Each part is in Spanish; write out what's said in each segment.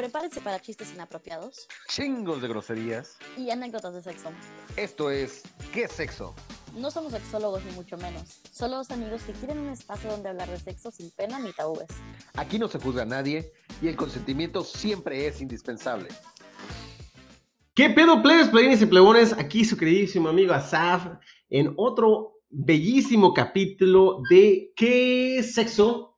Prepárense para chistes inapropiados chingos de groserías. y anécdotas de sexo. Esto es ¿Qué sexo? No somos sexólogos ni mucho menos, solo dos amigos que quieren un espacio donde hablar de sexo sin pena ni tabúes. Aquí no se juzga a nadie y el consentimiento siempre es indispensable. ¿Qué pedo, plebes, plebines y plebones? Aquí su queridísimo amigo Asaf en otro bellísimo capítulo de ¿Qué sexo?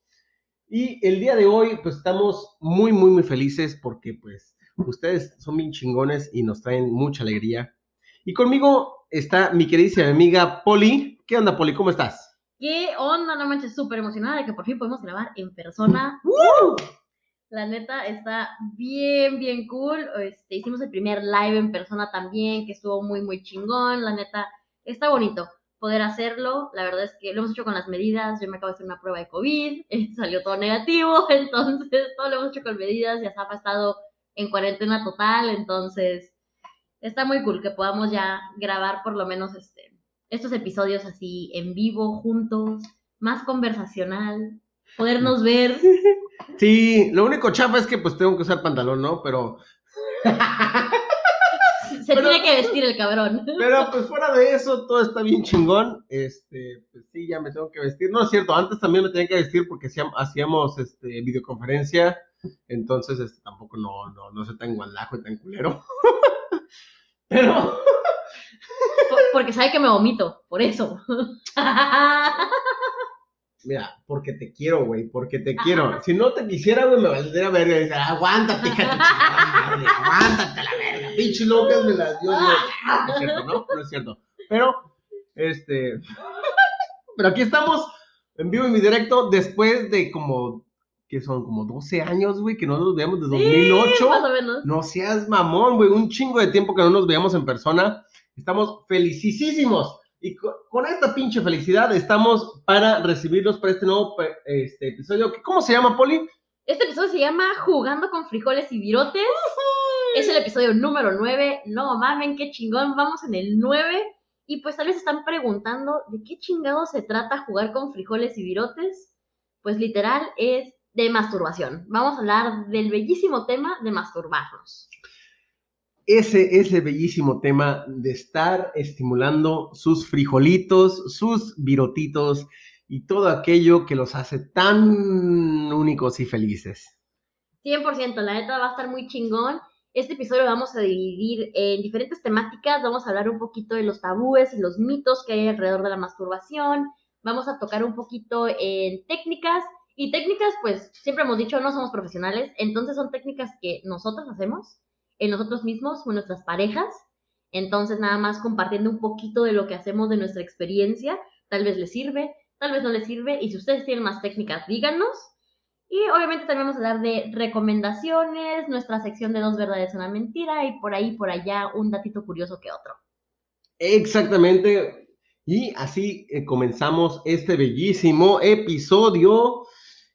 Y el día de hoy, pues estamos muy, muy, muy felices porque, pues, ustedes son bien chingones y nos traen mucha alegría. Y conmigo está mi queridísima amiga Poli. ¿Qué onda, Poli? ¿Cómo estás? ¿Qué onda? No manches, súper emocionada de que por fin podemos grabar en persona. La neta está bien, bien cool. Este, hicimos el primer live en persona también, que estuvo muy, muy chingón. La neta está bonito poder hacerlo. La verdad es que lo hemos hecho con las medidas. Yo me acabo de hacer una prueba de COVID, salió todo negativo, entonces todo lo hemos hecho con medidas. Y Asaf ha estado en cuarentena total, entonces está muy cool que podamos ya grabar por lo menos este, estos episodios así en vivo, juntos, más conversacional, podernos ver. Sí, lo único chafa es que pues tengo que usar pantalón, ¿no? Pero... Se Pero- tiene que vestir el cabrón. Pero pues fuera de eso, todo está bien chingón. Este, pues sí, ya me tengo que vestir. No es cierto, antes también me tenía que vestir porque hacíam- hacíamos este, videoconferencia. Entonces, este, tampoco no, no, no soy tan guandajo y tan culero. Pero, Por- Porque sabe que me vomito, por eso. mira, porque te quiero, güey, porque te quiero. Si no te quisiera, güey, me valdría dice, aguántate, hija de chingada madre, aguántate la. Pinche locas me las dio. Dios. No es cierto, ¿no? No es cierto. Pero, este. Pero aquí estamos en vivo y mi directo después de como. que son como 12 años, güey, que no nos veíamos desde 2008. Más o menos. No seas mamón, güey, un chingo de tiempo que no nos veíamos en persona. Estamos felicísimos. Y co- con, esta pinche felicidad estamos para recibirlos para este nuevo este, episodio. ¿Cómo se llama, Poli? Este episodio se llama Jugando con frijoles y virotes. Es el episodio número 9. No mamen, qué chingón. Vamos en el 9. Y pues tal vez están preguntando de qué chingado se trata jugar con frijoles y virotes. Pues literal es de masturbación. Vamos a hablar del bellísimo tema de masturbarnos. Ese, ese bellísimo tema de estar estimulando sus frijolitos, sus virotitos y todo aquello que los hace tan únicos y felices. 100%, la neta va a estar muy chingón. Este episodio lo vamos a dividir en diferentes temáticas. Vamos a hablar un poquito de los tabúes y los mitos que hay alrededor de la masturbación. Vamos a tocar un poquito en técnicas. Y técnicas, pues siempre hemos dicho, no somos profesionales. Entonces son técnicas que nosotros hacemos en nosotros mismos o en nuestras parejas. Entonces nada más compartiendo un poquito de lo que hacemos de nuestra experiencia. Tal vez les sirve, tal vez no les sirve. Y si ustedes tienen más técnicas, díganos. Y obviamente también vamos a hablar de recomendaciones, nuestra sección de dos verdades, una mentira y por ahí, por allá, un datito curioso que otro. Exactamente. Y así eh, comenzamos este bellísimo episodio.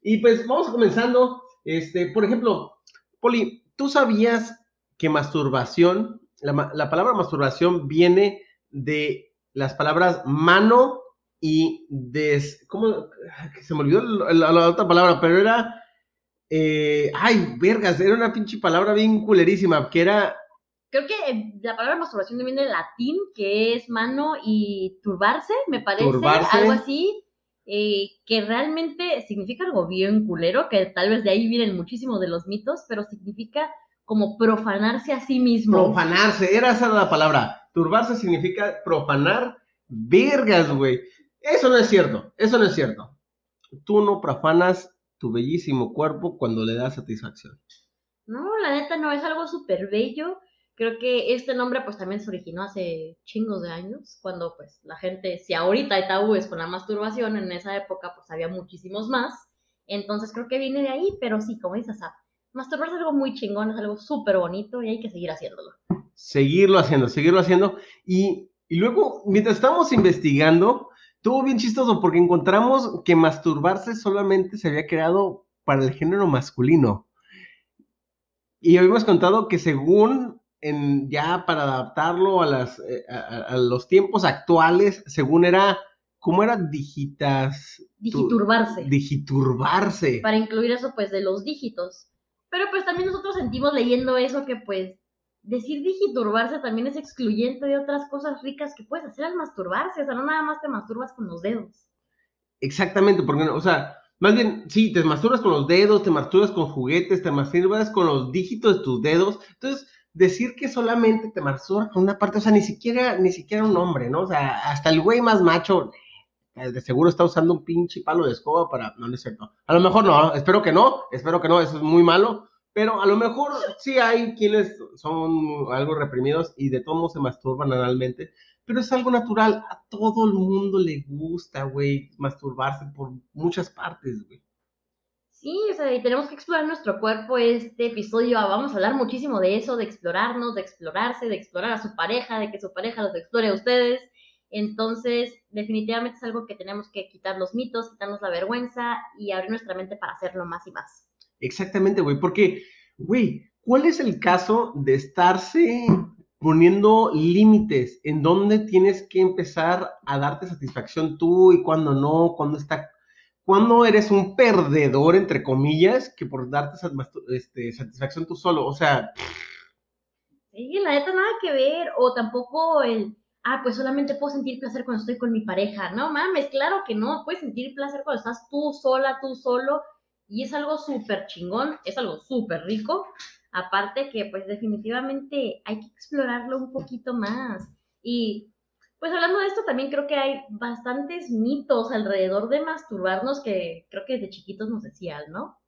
Y pues vamos comenzando. Este, por ejemplo, Poli, ¿tú sabías que masturbación, la, la palabra masturbación viene de las palabras mano y des. ¿Cómo? Se me olvidó la, la- la otra palabra, pero era. eh, ay, vergas, era una pinche palabra bien culerísima, que era Creo que eh, la palabra masturbación viene del latín, que es mano y turbarse, me parece, Turbarse. algo así, eh, que realmente significa algo bien culero, que tal vez de ahí vienen muchísimos de los mitos, pero significa como profanarse a sí mismo. Profanarse, era esa la palabra. Turbarse significa profanar vergas, güey. Eso no es cierto, eso no es cierto. Tú no profanas tu bellísimo cuerpo cuando le das satisfacción. No, la neta no, es algo súper bello. Creo que este nombre pues también se originó hace chingos de años, cuando pues la gente, si ahorita hay tabúes con la masturbación, en esa época pues había muchísimos más. Entonces creo que viene de ahí, pero sí, como dices, masturbarse es algo muy chingón, es algo súper bonito y hay que seguir haciéndolo. Seguirlo haciendo, seguirlo haciendo. Y, y luego, mientras estábamos investigando, estuvo bien chistoso porque encontramos que masturbarse solamente se había creado para el género masculino. Y habíamos contado que según en, ya para adaptarlo a, las, eh, a, a- los tiempos actuales, según era, ¿cómo era? Digitas. tu- Digiturbarse. Digiturbarse. Para incluir eso pues de los dígitos. Pero pues también nosotros sentimos leyendo eso que pues decir digiturbarse también es excluyente de otras cosas ricas que puedes hacer al masturbarse. O sea, no nada más te masturbas con los dedos. Exactamente, porque, o sea, más bien, sí, te masturbas con los dedos, te masturbas con juguetes, te masturbas con los dígitos de tus dedos. Entonces, decir que solamente te masturbas con una parte, o sea, ni siquiera, ni siquiera un hombre, ¿no? O sea, hasta el güey más macho, eh, de seguro está usando un pinche palo de escoba para. No, no es cierto. A lo mejor no, espero que no, espero que no, eso es muy malo. Pero a lo mejor sí hay quienes son algo reprimidos y de modos se masturban analmente. Pero es algo natural. A todo el mundo le gusta, güey, masturbarse por muchas partes, güey. Sí, o sea, y tenemos que explorar nuestro cuerpo. Este episodio vamos a hablar muchísimo de eso, de explorarnos, de explorarse, de explorar a su pareja, de que su pareja los explore a ustedes. Entonces, definitivamente es algo que tenemos que quitar los mitos, quitarnos la vergüenza y abrir nuestra mente para hacerlo más y más. Exactamente, güey, porque, güey, ¿cuál es el caso de estarse poniendo límites en dónde tienes que empezar a darte satisfacción tú y cuándo no, cuándo está, cuándo eres un perdedor, entre comillas, que por darte este, satisfacción tú solo, o sea... Sí, la neta nada que ver, o tampoco el ah, pues solamente puedo sentir placer cuando estoy con mi pareja. No mames, claro que no, puedes sentir placer cuando estás tú sola, tú solo, y es algo súper chingón, es algo súper rico. Aparte que pues definitivamente hay que explorarlo un poquito más. Y pues hablando de esto, también creo que hay bastantes mitos alrededor de masturbarnos que creo que desde chiquitos nos decían, ¿no?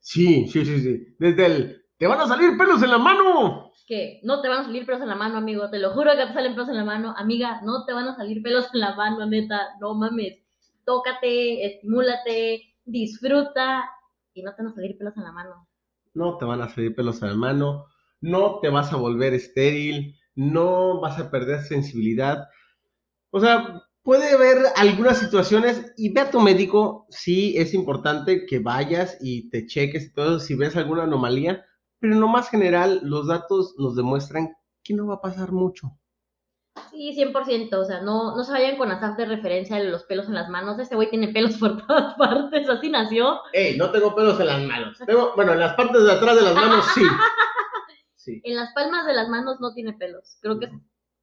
Sí, sí, sí, sí. Desde el, te van a salir pelos en la mano que no te van a salir pelos en la mano, amigo, te lo juro que te salen pelos en la mano, amiga, no te van a salir pelos en la mano, neta, no mames, tócate, estimúlate, disfruta y no te van a salir pelos en la mano. No te van a salir pelos en la mano, no te vas a volver estéril, no vas a perder sensibilidad. O sea, puede haber algunas situaciones y ve a tu médico, sí es importante que vayas y te cheques y todo, si ves alguna anomalía, pero en lo más general, los datos nos demuestran que no va a pasar mucho. Sí, 100%, o sea, no, no se vayan con azar de referencia de los pelos en las manos. Este güey tiene pelos por todas partes, así nació. Ey, no tengo pelos en las manos. Tengo, bueno, en las partes de atrás de las manos sí. sí. En las palmas de las manos no tiene pelos. Creo que,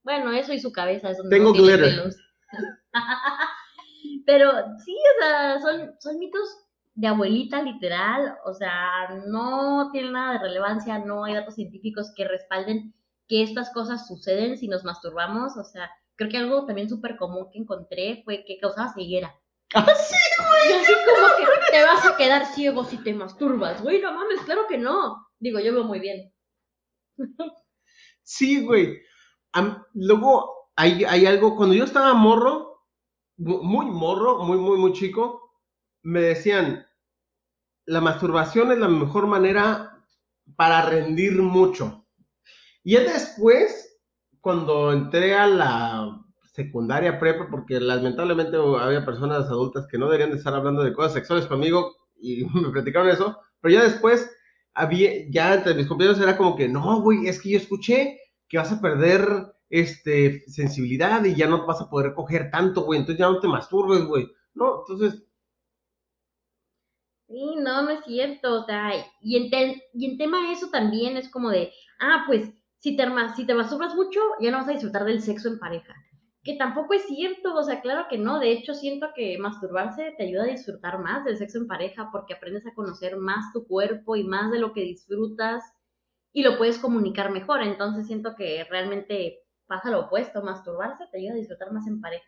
bueno, eso y su cabeza es donde tengo no tiene pelos. Pero sí, o sea, son, son mitos de abuelita literal, o sea, no tiene nada de relevancia, no hay datos científicos que respalden que estas cosas suceden si nos masturbamos, o sea, creo que algo también súper común que encontré fue que causaba ceguera. ¡Ah, sí, güey! así como que te vas a quedar ciego si te masturbas, güey, no mames, claro que no. Digo, yo veo muy bien. Sí, güey. luego, hay, hay algo, cuando yo estaba morro, muy morro, muy, muy, muy chico, me decían, la masturbación es la mejor manera para rendir mucho. Y después, cuando entré a la secundaria prepa, porque lamentablemente había personas adultas que no deberían de estar hablando de cosas sexuales conmigo y me platicaron eso, pero ya después había, ya entre mis compañeros era como que, no, güey, es que yo escuché que vas a perder este, sensibilidad y ya no vas a poder coger tanto, güey, entonces ya no te masturbes, güey. No, entonces Sí, no, no es cierto. O sea, y en, y en tema eso también es como de, ah, pues si te, si te masturbas mucho, ya no vas a disfrutar del sexo en pareja. Que tampoco es cierto, o sea, claro que no. De hecho, siento que masturbarse te ayuda a disfrutar más del sexo en pareja porque aprendes a conocer más tu cuerpo y más de lo que disfrutas y lo puedes comunicar mejor. Entonces siento que realmente pasa lo opuesto. Masturbarse te ayuda a disfrutar más en pareja.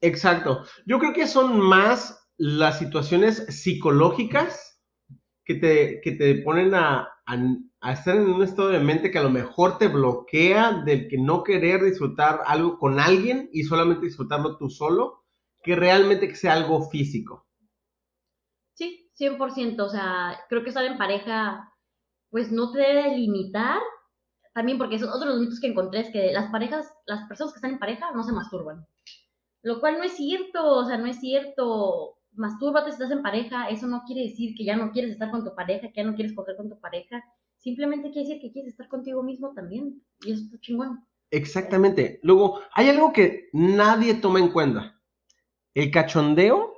Exacto. Yo creo que son más las situaciones psicológicas que te, que te ponen a, a, estar en un estado de mente que a lo mejor te bloquea del que no querer disfrutar algo con alguien y solamente disfrutarlo tú solo, que realmente que sea algo físico. Sí, 100%. O sea, creo que estar en pareja, pues no te debe limitar. También porque son otros mitos que encontré es que las parejas, las personas que están en pareja no se masturban. Lo cual no es cierto, o sea, no es cierto mastúrbate si estás en pareja, eso no quiere decir que ya no quieres estar con tu pareja, que ya no quieres coger con tu pareja, simplemente quiere decir que quieres estar contigo mismo también, y eso es chingón. Exactamente. Luego, hay algo que nadie toma en cuenta. El cachondeo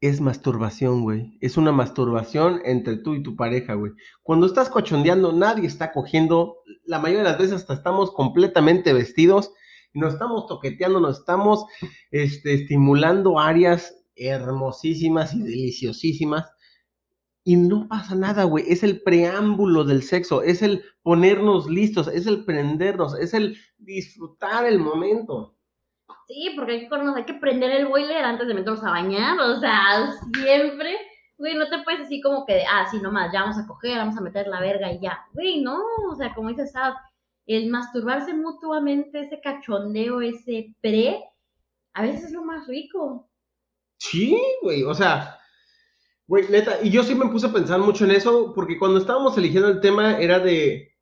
es masturbación, güey. Es una masturbación entre tú y tu pareja, güey. Cuando estás cochondeando, nadie está cogiendo. La mayoría de las veces hasta estamos completamente vestidos. Nos estamos toqueteando, nos estamos este, estimulando áreas hermosísimas y deliciosísimas. Y no pasa nada, güey. Es el preámbulo del sexo. Es el ponernos listos. Es el prendernos. Es el disfrutar el momento. Sí, porque hay que, hay que prender el boiler antes de meternos a bañar, o sea, siempre, güey, no te puedes así como que, ah, sí, nomás, ya vamos a coger, vamos a meter la verga y ya, güey, no, o sea, como dices, ah, el masturbarse mutuamente, ese cachondeo, ese pre, a veces es lo más rico. Sí, güey, o sea, güey, neta, y yo sí me puse a pensar mucho en eso, porque cuando estábamos eligiendo el tema era de,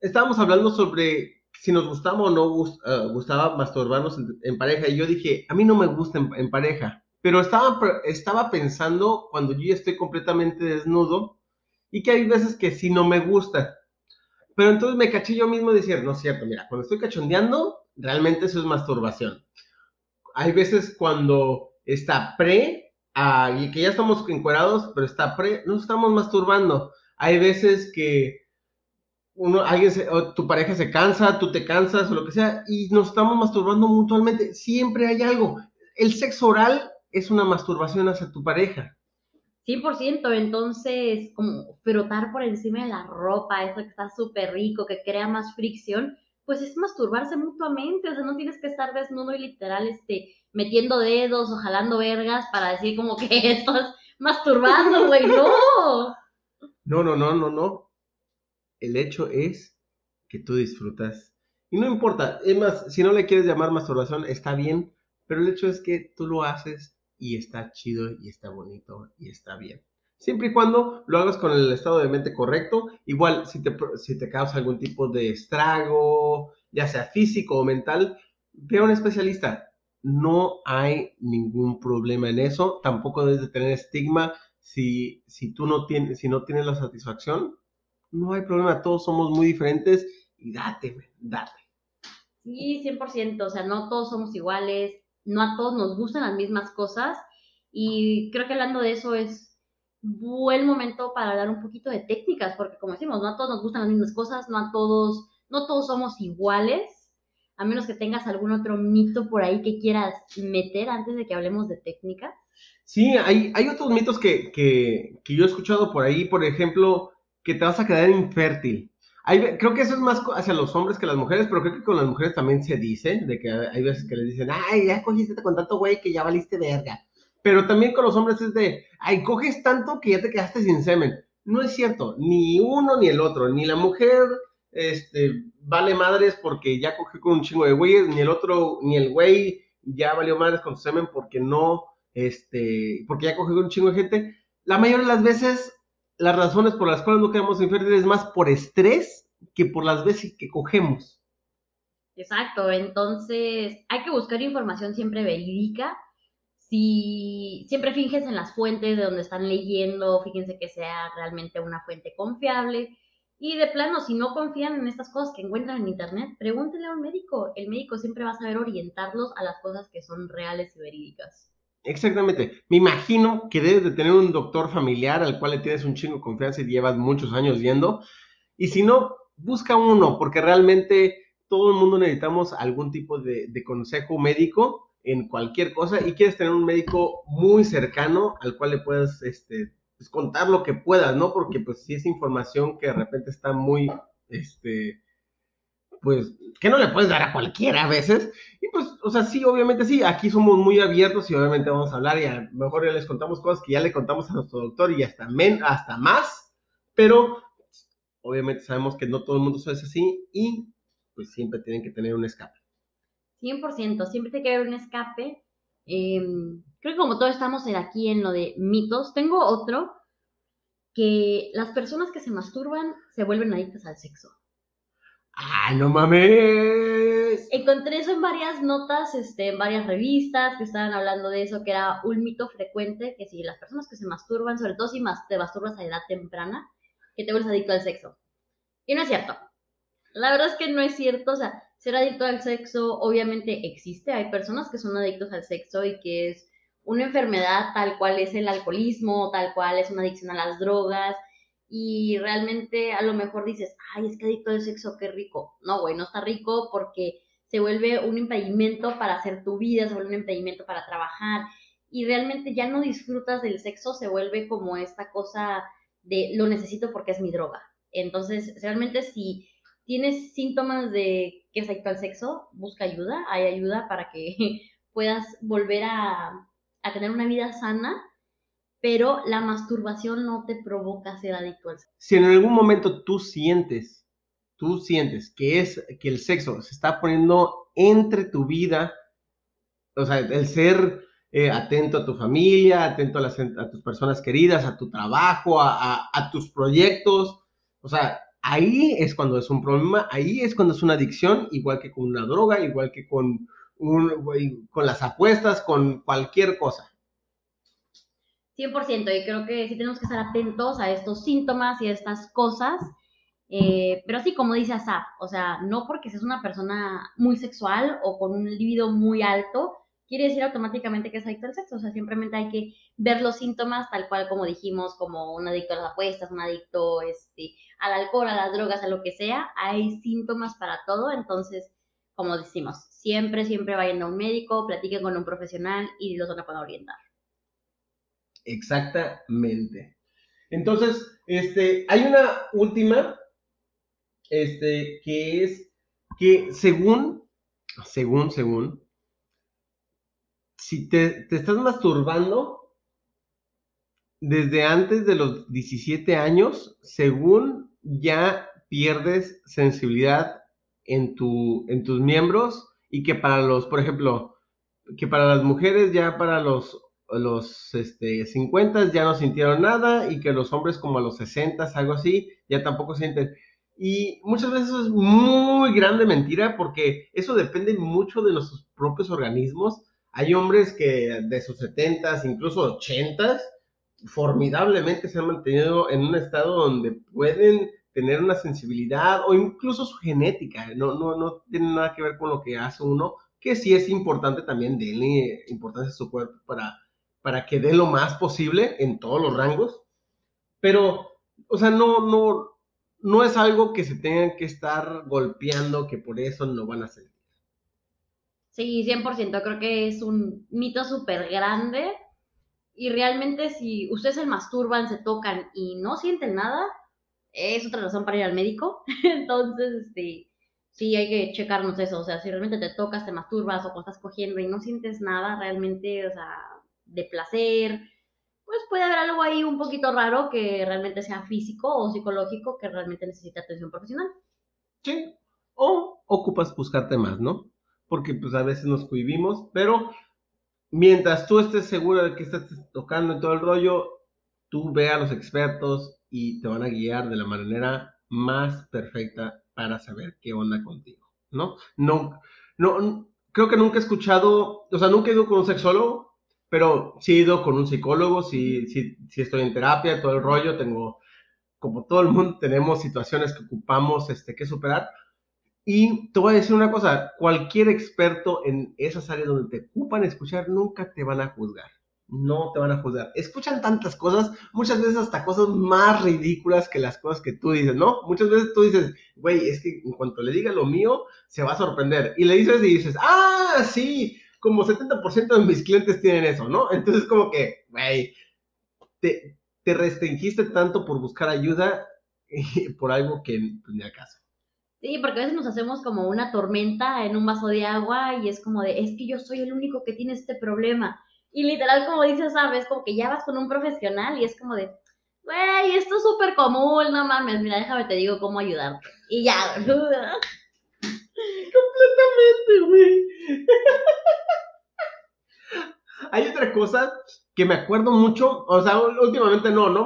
estábamos hablando sobre si nos gustaba o no eh, gustaba masturbarnos en, pareja. Y yo dije, a mí no me gusta en, pareja. Pero estaba, estaba pensando cuando yo ya estoy completamente desnudo y que hay veces que sí no me gusta. Pero entonces me caché yo mismo decir, no es cierto, mira, cuando estoy cachondeando, realmente eso es masturbación. Hay veces cuando está pre, ah, y que ya estamos encuerados, pero está pre, no estamos masturbando. Hay veces que uno, alguien tu pareja se cansa, tú te cansas o lo que sea, y nos estamos masturbando mutuamente. Siempre hay algo. El sexo oral es una masturbación hacia tu pareja. 100%, entonces, como frotar por encima de la ropa, eso que está súper rico, que crea más fricción, pues es masturbarse mutuamente, o sea, no tienes que estar desnudo y literal, este, metiendo dedos o jalando vergas para decir como que estás masturbando, güey, no. No, no, no, no, no el hecho es que tú disfrutas. Y no importa, es más, si no le quieres llamar masturbación, está bien, pero el hecho es que tú lo haces y está chido y está bonito y está bien. Siempre y cuando lo hagas con el estado de mente correcto, igual si te, si te causa algún tipo de estrago, ya sea físico o mental, ve a un especialista. No hay ningún problema en eso, tampoco debes de tener estigma. Si, si tú no tienes, si no tienes la satisfacción, no hay problema, todos somos muy diferentes y date, date. Sí, 100%, o sea, no todos somos iguales, no a todos nos gustan las mismas cosas. Y creo que hablando de eso es buen momento para hablar un poquito de técnicas, porque como decimos, no a todos nos gustan las mismas cosas, no a todos, no todos somos iguales, a menos que tengas algún otro mito por ahí que quieras meter antes de que hablemos de técnica. Sí, hay, hay otros mitos que, que, que yo he escuchado por ahí, por ejemplo, que te vas a quedar infértil. Creo que eso es más hacia los hombres que las mujeres, pero creo que con las mujeres también se dice, de que hay veces que les dicen, ay, ya cogiste con tanto güey que ya valiste verga. Pero también con los hombres es de, ay, coges tanto que ya te quedaste sin semen. No es cierto, ni uno ni el otro, ni la mujer este, vale madres porque ya cogió con un chingo de güeyes, ni el otro, ni el güey ya valió madres con su semen porque no, este, porque ya cogió con un chingo de gente. La mayoría de las veces las razones por las cuales no quedamos infértiles es más por estrés que por las veces que cogemos. Exacto, entonces hay que buscar información siempre verídica. Si siempre fíjense en las fuentes de donde están leyendo, fíjense que sea realmente una fuente confiable. Y de plano, si no confían en estas cosas que encuentran en internet, pregúntenle a un médico. El médico siempre va a saber orientarlos a las cosas que son reales y verídicas. Exactamente. Me imagino que debes de tener un doctor familiar al cual le tienes un chingo de confianza y llevas muchos años yendo. Y si no, busca uno, porque realmente todo el mundo necesitamos algún tipo de, consejo médico en cualquier cosa y quieres tener un médico muy cercano al cual le puedas este, pues, contar lo que puedas, ¿no? Porque pues si es información que de repente está muy, este, pues, que no le puedes dar a cualquiera a veces. Y pues, o sea, sí, obviamente sí, aquí somos muy abiertos y obviamente vamos a hablar y a lo mejor ya les contamos cosas que ya le contamos a nuestro doctor y hasta, men, hasta más, pero obviamente sabemos que no todo el mundo es así y pues siempre tienen que tener un escape. 100%, siempre tiene que haber un escape. Em, creo que como todos estamos aquí en lo de mitos, tengo otro que las personas que se masturban se vuelven adictas al sexo. ¡Ah, no mames! Encontré eso en varias notas, este, en varias revistas que estaban hablando de eso, que era un mito frecuente, que si las personas que se masturban, sobre todo si te masturbas a edad temprana, que te vuelves adicto al sexo. Y no es cierto. La verdad es que no es cierto, o sea, ser adicto al sexo obviamente existe, hay personas que son adictos al sexo y que es una enfermedad tal cual es el alcoholismo, tal cual es una adicción a las drogas, y realmente a lo mejor dices, ay, es que adicto al sexo, qué rico. No, güey, no está rico porque se vuelve un impedimento para hacer tu vida, se vuelve un impedimento para trabajar, y realmente ya no disfrutas del sexo, se vuelve como esta cosa de lo necesito porque es mi droga. Entonces, realmente si tienes síntomas de adicto al sexo, busca ayuda, hay ayuda para que puedas volver a, a tener una vida sana, pero la masturbación no te provoca ser adicto al sexo. Si en algún momento tú sientes, tú sientes que es que el sexo se está poniendo entre tu vida, o sea, el ser eh, atento a tu familia, atento a, las, a, tus personas queridas, a tu trabajo, a, a, tus proyectos. O sea, ahí es cuando es un problema, ahí es cuando es una adicción, igual que con una droga, igual que con, un, con las apuestas, con cualquier cosa. 100%, y creo que sí tenemos que estar atentos a estos síntomas y a estas cosas. Eh, pero sí, como dice Asaf, o sea, no porque seas una persona muy sexual o con un libido muy alto, quiere decir automáticamente que es adicto al sexo. O sea, simplemente hay que ver los síntomas tal cual como dijimos, como un adicto a las apuestas, un adicto este, al alcohol, a las drogas, a lo que sea. Hay síntomas para todo. Entonces, como decimos, siempre, siempre vayan a un médico, platiquen con un profesional y los van a poder orientar. Exactamente. Entonces, este, hay una última, este, que es que según, según, según, si te, estás masturbando desde antes de los 17 años, según ya pierdes sensibilidad en, tu, en tus miembros y que para los, por ejemplo, que para las mujeres ya para los, los este, 50 ya no sintieron nada y que los hombres como a los 60, algo así, ya tampoco sienten. Y muchas veces eso es muy grande mentira porque eso depende mucho de nuestros propios organismos hay hombres que de sus 70 incluso 80 formidablemente se han mantenido en un estado donde pueden tener una sensibilidad o incluso su genética. No, no, no tiene nada que ver con lo que hace uno, que sí es importante también darle importancia a su cuerpo para, para que dé lo más posible en todos los rangos. Pero, o sea, no, no, no es algo que se tengan que estar golpeando, que por eso no van a sentir. Sí, 100%. Creo que es un mito súper grande. Y realmente si ustedes se masturban, se tocan y no sienten nada, es otra razón para ir al médico. Entonces, este, sí hay que checarnos eso. O sea, si realmente te tocas, te masturbas o cuando estás cogiendo y no sientes nada realmente, o sea, de placer, pues puede haber algo ahí un poquito raro que realmente sea físico o psicológico que realmente necesite atención profesional. Sí. O ocupas buscarte más, ¿no? Porque pues a veces nos cohibimos, pero mientras tú estés seguro de que estás tocando todo el rollo, tú ve a los expertos y te van a guiar de la manera más perfecta para saber qué onda contigo, ¿no? No, no, creo que nunca he escuchado, o sea, nunca he ido con un sexólogo, pero sí he ido con un psicólogo, sí, sí, sí estoy en terapia, todo el rollo, tengo, como todo el mundo, tenemos situaciones que ocupamos, este, que superar, y te voy a decir una cosa, cualquier experto en esas áreas donde te ocupan escuchar nunca te van a juzgar. No te van a juzgar. Escuchan tantas cosas, muchas veces hasta cosas más ridículas que las cosas que tú dices, ¿no? Muchas veces tú dices, güey, es que en cuanto le diga lo mío, se va a sorprender. Y le dices y dices, ah, sí, como 70% de mis clientes tienen eso, ¿no? Entonces como que, güey, te, te restringiste tanto por buscar ayuda por algo que pues, ni acaso. Sí, porque a veces nos hacemos como una tormenta en un vaso de agua y es como de, es que yo soy el único que tiene este problema. Y literal, como dices, sabes, como que ya vas con un profesional y es como de, güey, esto es súper común, no mames, mira, déjame te digo cómo ayudarte. Y ya. Completamente, güey. Hay otra cosa que me acuerdo mucho, o sea, últimamente no, ¿no?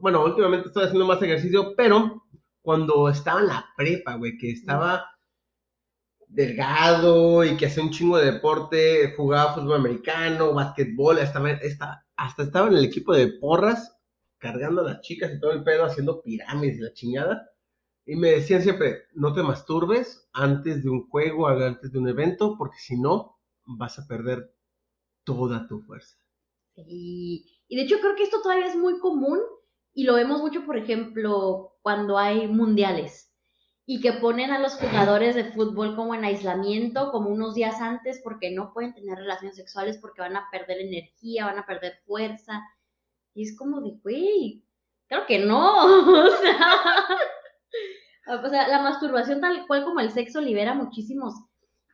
Bueno, últimamente estoy haciendo más ejercicio, pero cuando estaba en la prepa, güey, que estaba delgado y que hacía un chingo de deporte, jugaba fútbol americano, básquetbol, hasta, hasta estaba en el equipo de porras, cargando a las chicas y todo el pedo, haciendo pirámides y la chingada. Y me decían siempre, no te masturbes antes de un juego, antes de un evento, porque si no, vas a perder toda tu fuerza. Y de hecho creo que esto todavía es muy común y lo vemos mucho, por ejemplo, cuando hay mundiales y que ponen a los jugadores de fútbol como en aislamiento, como unos días antes, porque no pueden tener relaciones sexuales, porque van a perder energía, van a perder fuerza. Y es como de, güey, claro que no. o, sea, o sea, la masturbación tal cual como el sexo libera muchísimos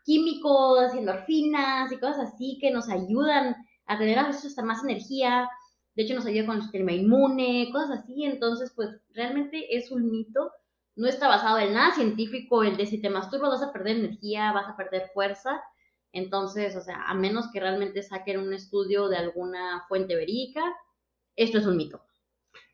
químicos, endorfinas y cosas así que nos ayudan a tener a veces hasta más energía. De hecho, nos ayuda con el sistema inmune, cosas así. Entonces, pues realmente es un mito. No está basado en nada científico el de si te masturbas vas a perder energía, vas a perder fuerza. Entonces, o sea, a menos que realmente saquen un estudio de alguna fuente verídica, esto es un mito.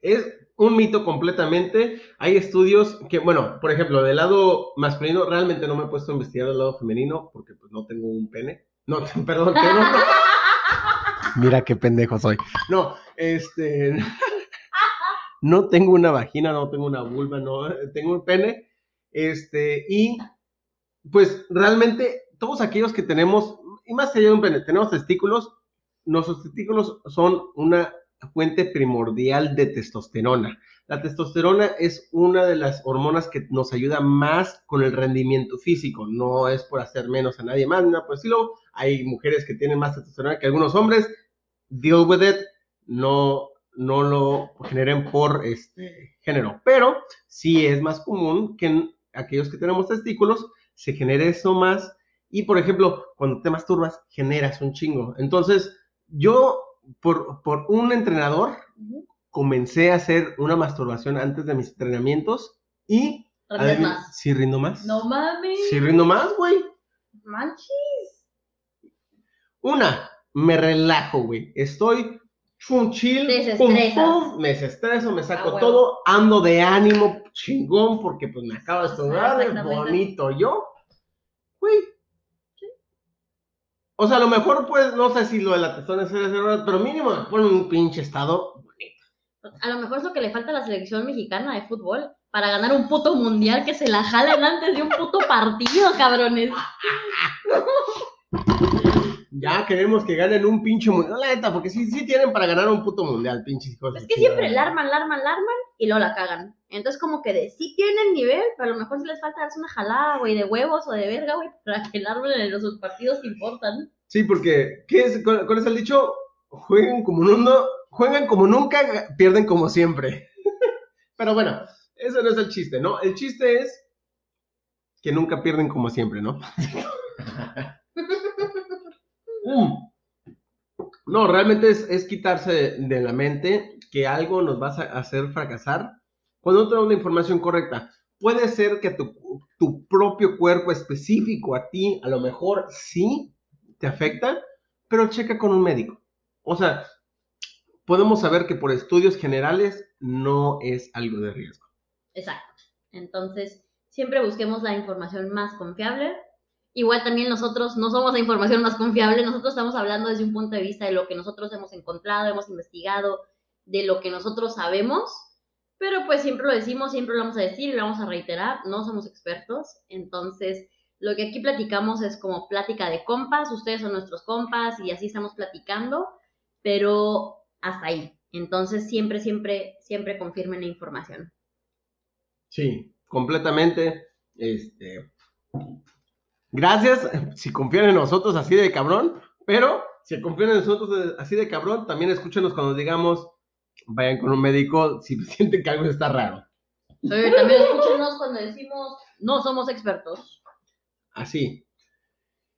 Es un mito completamente. Hay estudios que, bueno, por ejemplo, del lado masculino, realmente no me he puesto a investigar del lado femenino porque pues no tengo un pene. No, perdón, no. Mira qué pendejo soy. No, este. no tengo una vagina, no tengo una vulva, no, tengo un pene. Este, y pues realmente todos aquellos que tenemos, y más allá de un pene, tenemos testículos, nuestros testículos son una fuente primordial de testosterona. La testosterona es una de las hormonas que nos ayuda más con el rendimiento físico. No es por hacer menos a nadie más, no, pues sí, hay mujeres que tienen más testosterona que algunos hombres. Deal with it. No, no lo generen por este género. Pero sí es más común que en aquellos que tenemos testículos se genere eso más. Y por ejemplo, cuando te masturbas, generas un chingo. Entonces, yo por, por un entrenador comencé a hacer una masturbación antes de mis entrenamientos y... ¿Rindes más? Sí, rindo más. No mames. Sí, rindo más, güey. Manches. Una, me relajo, güey. Estoy chun chill. Te desestresas. me desestreso, me saco Ah, todo, ando de ánimo chingón porque pues me acabo de Exactamente. bonito yo. Güey. O sea, a lo mejor pues, no sé si lo de la testona es verdad, pero mínimo me pone un pinche estado. A lo mejor es lo que le falta a la selección mexicana de fútbol para ganar un puto mundial que se la jalen antes de un puto partido, cabrones. Ya queremos que ganen un pinche mundial, la neta, porque sí, sí tienen para ganar un puto mundial, pinches hijos. de Es que siempre la arman, la arman, la arman y luego la cagan. Entonces, como que de sí tienen nivel, pero a lo mejor sí les falta darse una jalada, güey, de huevos o de verga, güey, para que la armen en los partidos que importan. Sí, porque, ¿qué es? ¿Cuál cuál es el dicho? Jueguen como nunca, juegan como nunca, pierden como siempre. Pero bueno, eso no es el chiste, ¿no? El chiste es que nunca pierden como siempre, ¿no? No, realmente es, quitarse de, de la mente que algo nos va a hacer fracasar cuando no tenemos la información correcta. Puede ser que tu, tu propio cuerpo específico a ti, a lo mejor sí te afecta, pero checa con un médico. O sea, podemos saber que por estudios generales no es algo de riesgo. Exacto. Entonces, siempre busquemos la información más confiable. Igual también nosotros no somos la información más confiable, nosotros estamos hablando desde un punto de vista de lo que nosotros hemos encontrado, hemos investigado, de lo que nosotros sabemos, pero pues siempre lo decimos, siempre lo vamos a decir y lo vamos a reiterar, no somos expertos, entonces lo que aquí platicamos es como plática de compas, ustedes son nuestros compas y así estamos platicando, pero hasta ahí. Entonces siempre, siempre, siempre confirmen la información. Sí, completamente. Este. Gracias si confían en nosotros así de cabrón, pero si confían en nosotros así de cabrón, también escúchenos cuando digamos vayan con un médico si sienten que algo está raro. Sí, también escúchenos cuando decimos no somos expertos. Así.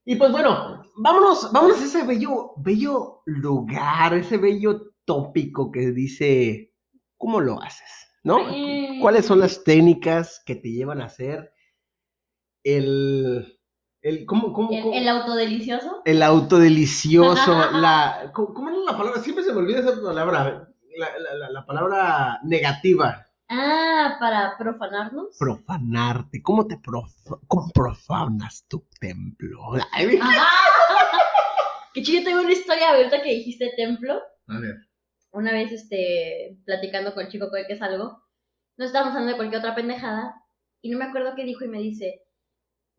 Y pues bueno, vámonos, vámonos a ese bello, bello lugar, ese bello tópico que dice, ¿cómo lo haces? ¿No? ¿Cuáles son las técnicas que te llevan a hacer el, el ¿cómo, cómo, El, cómo? el autodelicioso. el autodelicioso, la, ¿cómo, era la palabra? Siempre se me olvida esa palabra, la, la- la- la palabra negativa, Ah, para profanarnos. profanarte, ¿cómo te prof- cómo profanas tu templo? Ay, Ajá. Que chido, tengo una historia ahorita que dijiste templo. A ver. Una vez, este, platicando con el chico con el que salgo, nos estábamos hablando de cualquier otra pendejada y no me acuerdo qué dijo y me dice,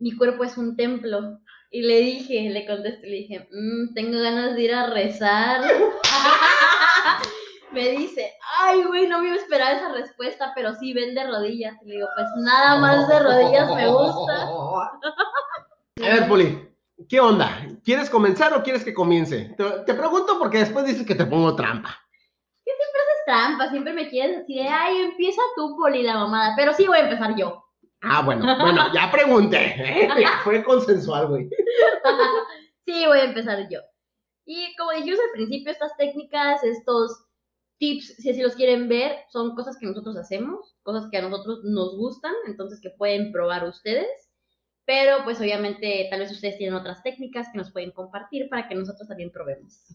mi cuerpo es un templo. Y le dije, le contesté, le dije, "Mm, tengo ganas de ir a rezar. me dice, ay, güey, no me iba a esperar esa respuesta, pero sí, ven de rodillas. Y le digo, pues nada más de rodillas me gusta. A ver, Poli, ¿qué onda? ¿Quieres comenzar o quieres que comience? Te, te pregunto porque después dices que te pongo trampa. Es trampa, siempre me quieres decir, de, ay, empieza tú, Poli, la mamada. Pero sí voy a empezar yo. Ah, bueno, bueno, ya pregunté. Fue consensual, güey. sí, voy a empezar yo. Y como dijimos al principio, estas técnicas, estos tips, si así los quieren ver, son cosas que nosotros hacemos, cosas que a nosotros nos gustan, entonces que pueden probar ustedes. Pero pues obviamente tal vez ustedes tienen otras técnicas que nos pueden compartir para que nosotros también probemos.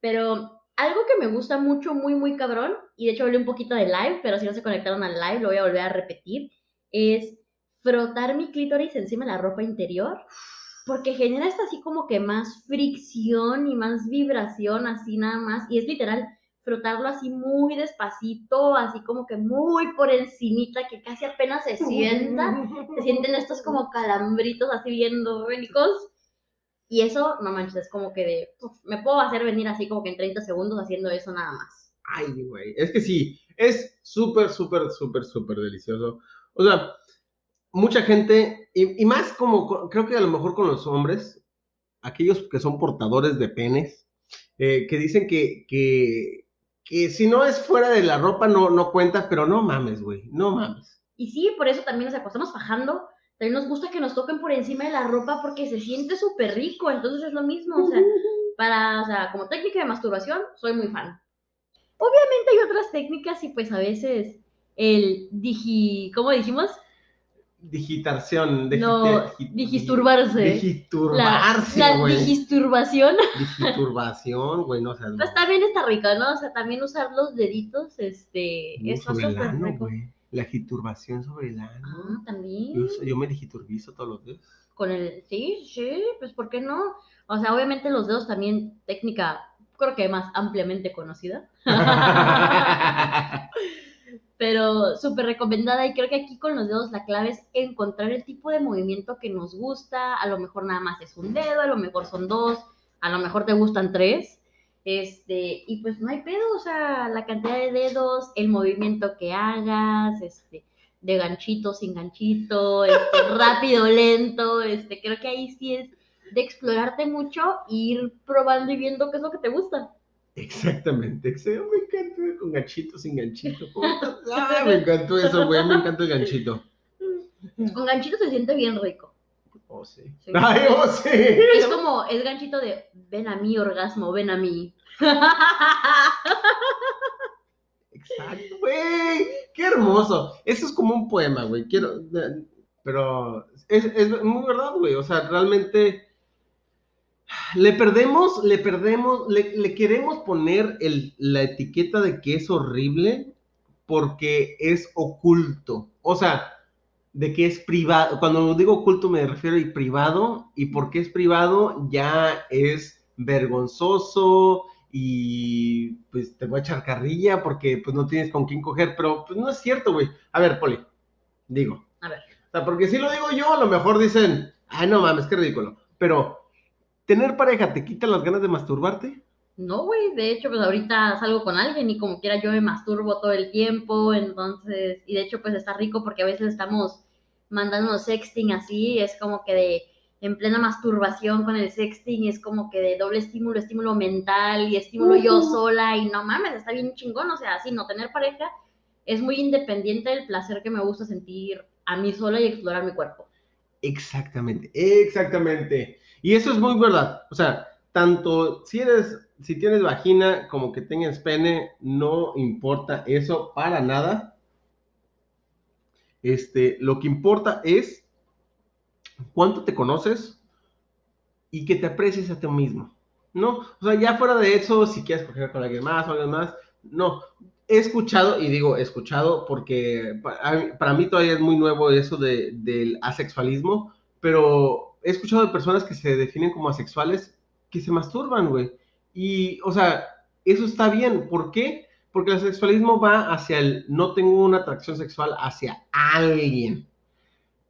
Pero algo que me gusta mucho, muy, muy cabrón, y de hecho hablé un poquito de live, pero si no se conectaron al live, lo voy a volver a repetir, es frotar mi clítoris encima de la ropa interior, porque genera esta así como que más fricción y más vibración, así nada más, y es literal frotarlo así muy despacito, así como que muy por encimita, que casi apenas se sienta, se sienten estos como calambritos así bien bélicos, y eso, no manches, es como que de, uf, me puedo hacer venir así como que en 30 segundos haciendo eso nada más. Ay, güey, es que sí, es súper, súper, súper, súper delicioso. O sea, mucha gente, y, y más como, co- creo que a lo mejor con los hombres, aquellos que son portadores de penes, eh, que dicen que, que, que si no es fuera de la ropa no, no cuenta, pero no mames, güey, no mames. Y sí, por eso también, cuando estamos fajando, también nos gusta que nos toquen por encima de la ropa porque se siente súper rico, entonces es lo mismo, o sea, para, o sea, como técnica de masturbación, soy muy fan. Obviamente hay otras técnicas y pues a veces el digi, ¿cómo dijimos? Digitación, digite- No, digi- digisturbarse. La, Digisturbarse, la güey. digisturbación, Digiturbación, güey, no seas pues también está rico, ¿no? O sea, también usar los deditos, este, No, eso sobre La digiturbación sobre el ano. Ah, también. Yo, yo me digiturbizo todos los días. Con el, sí, sí, pues ¿por qué no? O sea, obviamente los dedos también, técnica, creo que más ampliamente conocida. Pero súper recomendada y creo que aquí con los dedos la clave es encontrar el tipo de movimiento que nos gusta. A lo mejor nada más es un dedo, a lo mejor son dos, a lo mejor te gustan tres. Este, y pues no hay pedo, o sea, la cantidad de dedos, el movimiento que hagas, este, de ganchito, sin ganchito, este, rápido, lento, este, creo que ahí sí es de explorarte mucho e ir probando y viendo qué es lo que te gusta. Exactamente, ex- me encanta con ganchito, sin ganchito. Ah, me encantó eso, güey, me encanta el ganchito. Con ganchito se siente bien rico. Oh, sí. Sí. Ay, oh, sí. Es como, es ganchito de, ven a mí, orgasmo, ven a mí. Exacto, güey. Qué hermoso. Eso es como un poema, güey. Quiero. Pero es, es muy verdad, güey. O sea, realmente. Le perdemos, le perdemos, le, le queremos poner el, la etiqueta de que es horrible porque es oculto. O sea, de que es privado. Cuando digo oculto me refiero a privado. Y porque es privado ya es vergonzoso y pues te voy a echar carrilla porque pues no tienes con quién coger. Pero pues no es cierto, güey. A ver, Poli, digo. A ver. O sea, porque si lo digo yo, a lo mejor dicen, ay, no mames, qué ridículo. Pero, ¿tener pareja te quita las ganas de masturbarte? No, güey, de hecho, pues ahorita salgo con alguien y como quiera yo me masturbo todo el tiempo, entonces, y de hecho, pues está rico porque a veces estamos mandándonos sexting así, es como que de en plena masturbación con el sexting, es como que de doble estímulo, estímulo mental y estímulo yo sola, y no mames, está bien chingón, o sea, así no tener pareja es muy independiente del placer que me gusta sentir a mí sola y explorar mi cuerpo. Exactamente, exactamente. Y eso es muy verdad. O sea, tanto si eres, si tienes vagina como que tengas pene, no importa eso para nada. Este, lo que importa es cuánto te conoces y que te aprecies a ti mismo. No, o sea, ya fuera de eso, si quieres coger con alguien más o alguien más, no. He escuchado, y digo escuchado porque para, para mí todavía es muy nuevo eso de, del asexualismo, pero he escuchado de personas que se definen como asexuales que se masturban, güey. Y, o sea, eso está bien. ¿Por qué? Porque el asexualismo va hacia el no tengo una atracción sexual hacia alguien.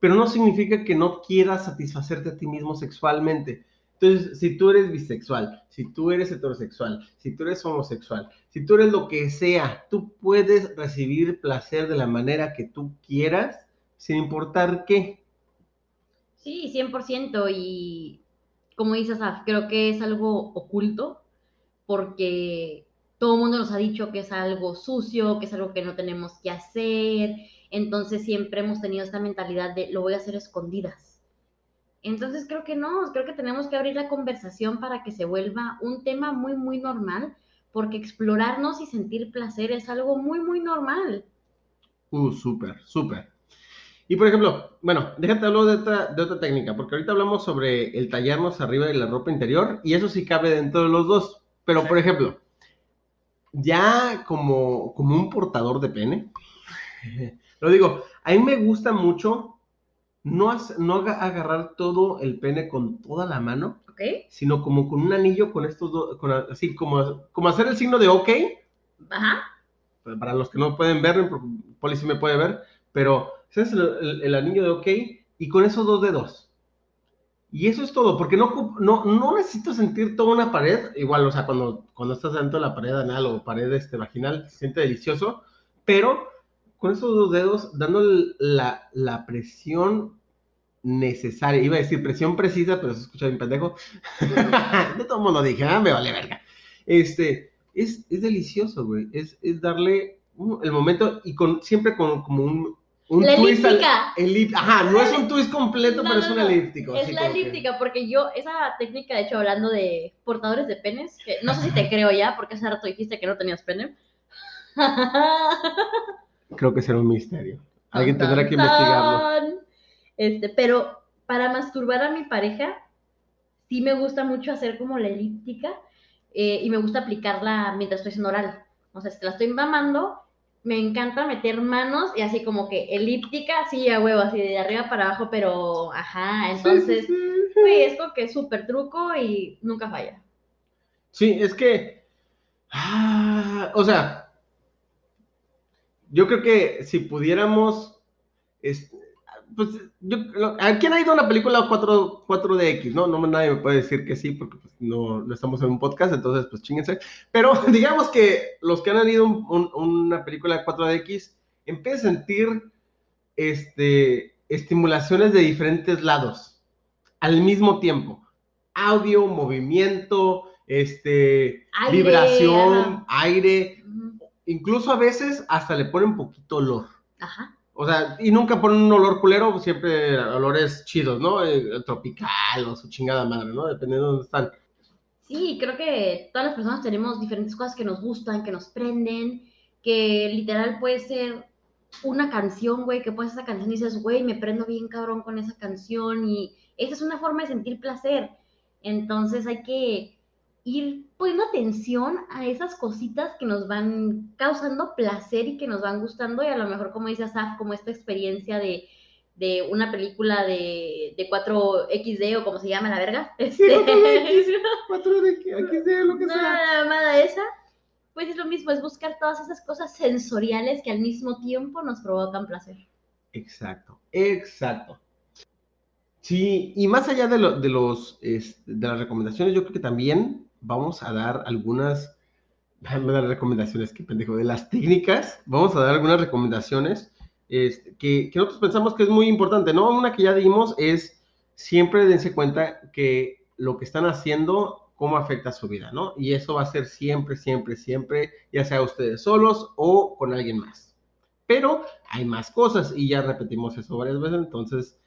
pero no significa que no quieras satisfacerte a ti mismo sexualmente. Entonces, si tú eres bisexual, si tú eres heterosexual, si tú eres homosexual, si tú eres lo que sea, tú puedes recibir placer de la manera que tú quieras, sin importar qué. Sí, 100%. Y como dices, creo que es algo oculto porque todo el mundo nos ha dicho que es algo sucio, que es algo que no tenemos que hacer. Entonces siempre hemos tenido esta mentalidad de lo voy a hacer escondidas. Entonces creo que no, creo que tenemos que abrir la conversación para que se vuelva un tema muy, muy normal, porque explorarnos y sentir placer es algo muy, muy normal. Uh, súper, súper. Y por ejemplo, bueno, déjate hablar de otra, de otra técnica, porque ahorita hablamos sobre el tallarnos arriba de la ropa interior, y eso sí cabe dentro de los dos. Pero, por ejemplo, ya como, como un portador de pene, lo digo, a mí me gusta mucho no, no agarrar todo el pene con toda la mano, sino como con un anillo con estos dos, así como, como hacer el signo de OK. Ajá. Para los que no pueden ver, Poli sí me puede ver, pero ese es el, anillo de OK y con esos dos dedos. Y eso es todo, porque no, no, no necesito sentir toda una pared, igual, o sea, cuando, cuando estás dentro de la pared anal o pared este, vaginal, se siente delicioso, pero con esos dos dedos, dando la, la presión necesaria. Iba a decir presión precisa, pero se escucha bien pendejo. de todo modo dije, ah, me vale verga. Este, es, es delicioso, güey. Es, es darle el momento y con siempre con como un, un la twist. elíptica. ajá, no es un twist completo, No, pero es un no. elíptico. Es la que- elíptica, porque yo, esa técnica, de hecho, hablando de portadores de penes, que no sé si te creo ya, porque hace rato dijiste que no tenías pene. Creo que será un misterio. Alguien tendrá que investigarlo. Este, pero para masturbar a mi pareja, sí me gusta mucho hacer como la elíptica eh, y me gusta aplicarla mientras estoy haciendo oral. O sea, si te la estoy mamando, me encanta meter manos y así como que elíptica, así a huevo, así de arriba para abajo, pero ajá, entonces, güey, es como que es súper truco y nunca falla. Sí, es que. ah, o sea. Yo creo que si pudiéramos. es- pues, yo, ¿a quién ha ido a una película 4, 4DX? No, no, nadie me puede decir que sí, porque pues, no, no estamos en un podcast, entonces, pues chinguense. Pero digamos que los que han ido a un- un- una película 4DX empiezan a sentir este, estimulaciones de diferentes lados al mismo tiempo. Audio, movimiento, este, Aire, vibración, ajá. aire, incluso a veces hasta le ponen poquito olor. Ajá. O sea, y nunca ponen un olor culero, siempre olores chidos, ¿no? Eh, tropical o su chingada madre, ¿no? Dependiendo de dónde están. Sí, creo que todas las personas tenemos diferentes cosas que nos gustan, que nos prenden, que literal puede ser una canción, güey, que pones esa canción y dices, güey, me prendo bien cabrón con esa canción y esa es una forma de sentir placer. Entonces hay que ir poniendo atención a esas cositas que nos van causando placer y que nos van gustando y a lo mejor, como dice Asaf, como esta experiencia de, de una película de, de 4XD o como se llama la verga. Este, 4 de que aquí sea lo que sea. Nada, nada esa. Pues es lo mismo, es buscar todas esas cosas sensoriales que al mismo tiempo nos provocan placer. Exacto, exacto. Sí, y más allá de, lo- de los, este, de las recomendaciones, yo creo que también vamos a dar algunas, déjame dar recomendaciones, qué pendejo, de las técnicas, vamos a dar algunas recomendaciones este, que, que nosotros pensamos que es muy importante, ¿no? Una que ya dimos es, siempre dense cuenta que lo que están haciendo, cómo afecta su vida, ¿no? Y eso va a ser siempre, siempre, siempre, ya sea ustedes solos o con alguien más. Pero hay más cosas y ya repetimos eso varias veces, entonces,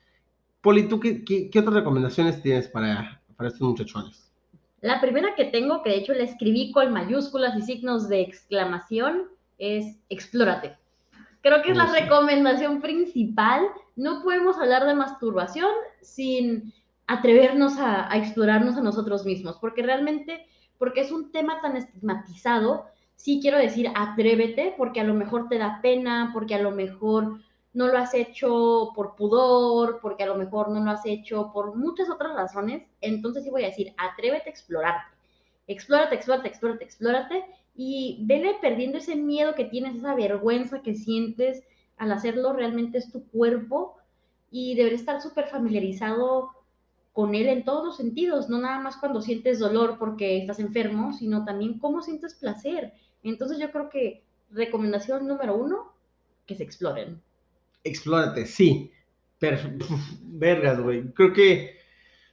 Poli, ¿tú qué, qué- qué otras recomendaciones tienes para, para estos muchachones? La primera que tengo, que de hecho la escribí con mayúsculas y signos de exclamación, es explórate. Creo que es la recomendación principal. No podemos hablar de masturbación sin atrevernos a, a explorarnos a nosotros mismos, porque realmente, porque es un tema tan estigmatizado, sí quiero decir atrévete, porque a lo mejor te da pena, porque a lo mejor no lo has hecho por pudor, porque a lo mejor no lo has hecho por muchas otras razones. Entonces sí voy a decir, atrévete a explorarte. Explórate, explórate, explórate, explórate y vele perdiendo ese miedo que tienes, esa vergüenza que sientes al hacerlo. Realmente es tu cuerpo y debería estar súper familiarizado con él en todos los sentidos, no nada más cuando sientes dolor porque estás enfermo, sino también cómo sientes placer. Entonces yo creo que recomendación número uno, que se exploren. Explórate, sí. Pero, vergas, güey. Creo que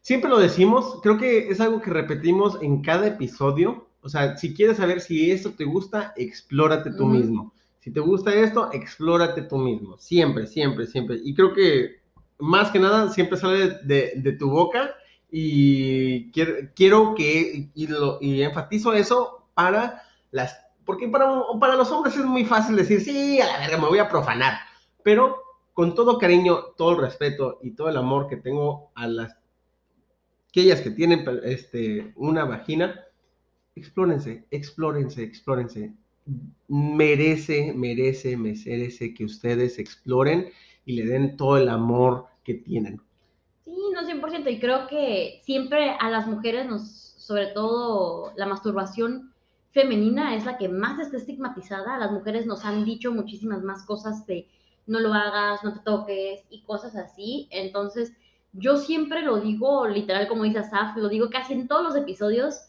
siempre lo decimos, creo que es algo que repetimos en cada episodio. O sea, si quieres saber si esto te gusta, explórate tú mismo. Si te gusta esto, explórate tú mismo. Siempre, siempre, siempre. Y creo que más que nada siempre sale de, de tu boca y quiero, quiero que, y, lo- y enfatizo eso para las, porque para, para los hombres es muy fácil decir, sí, a la verga, me voy a profanar. Pero con todo cariño, todo el respeto y todo el amor que tengo a las aquellas que tienen este, una vagina, explórense, explórense, explórense. Merece, merece, merece que ustedes exploren y le den todo el amor que tienen. Sí, no 100%. Y creo que siempre a las mujeres nos, sobre todo la masturbación femenina es la que más está estigmatizada. Las mujeres nos han dicho muchísimas más cosas de no lo hagas, no te toques y cosas así. Entonces, yo siempre lo digo, literal, como dice Asaf, lo digo casi en todos los episodios,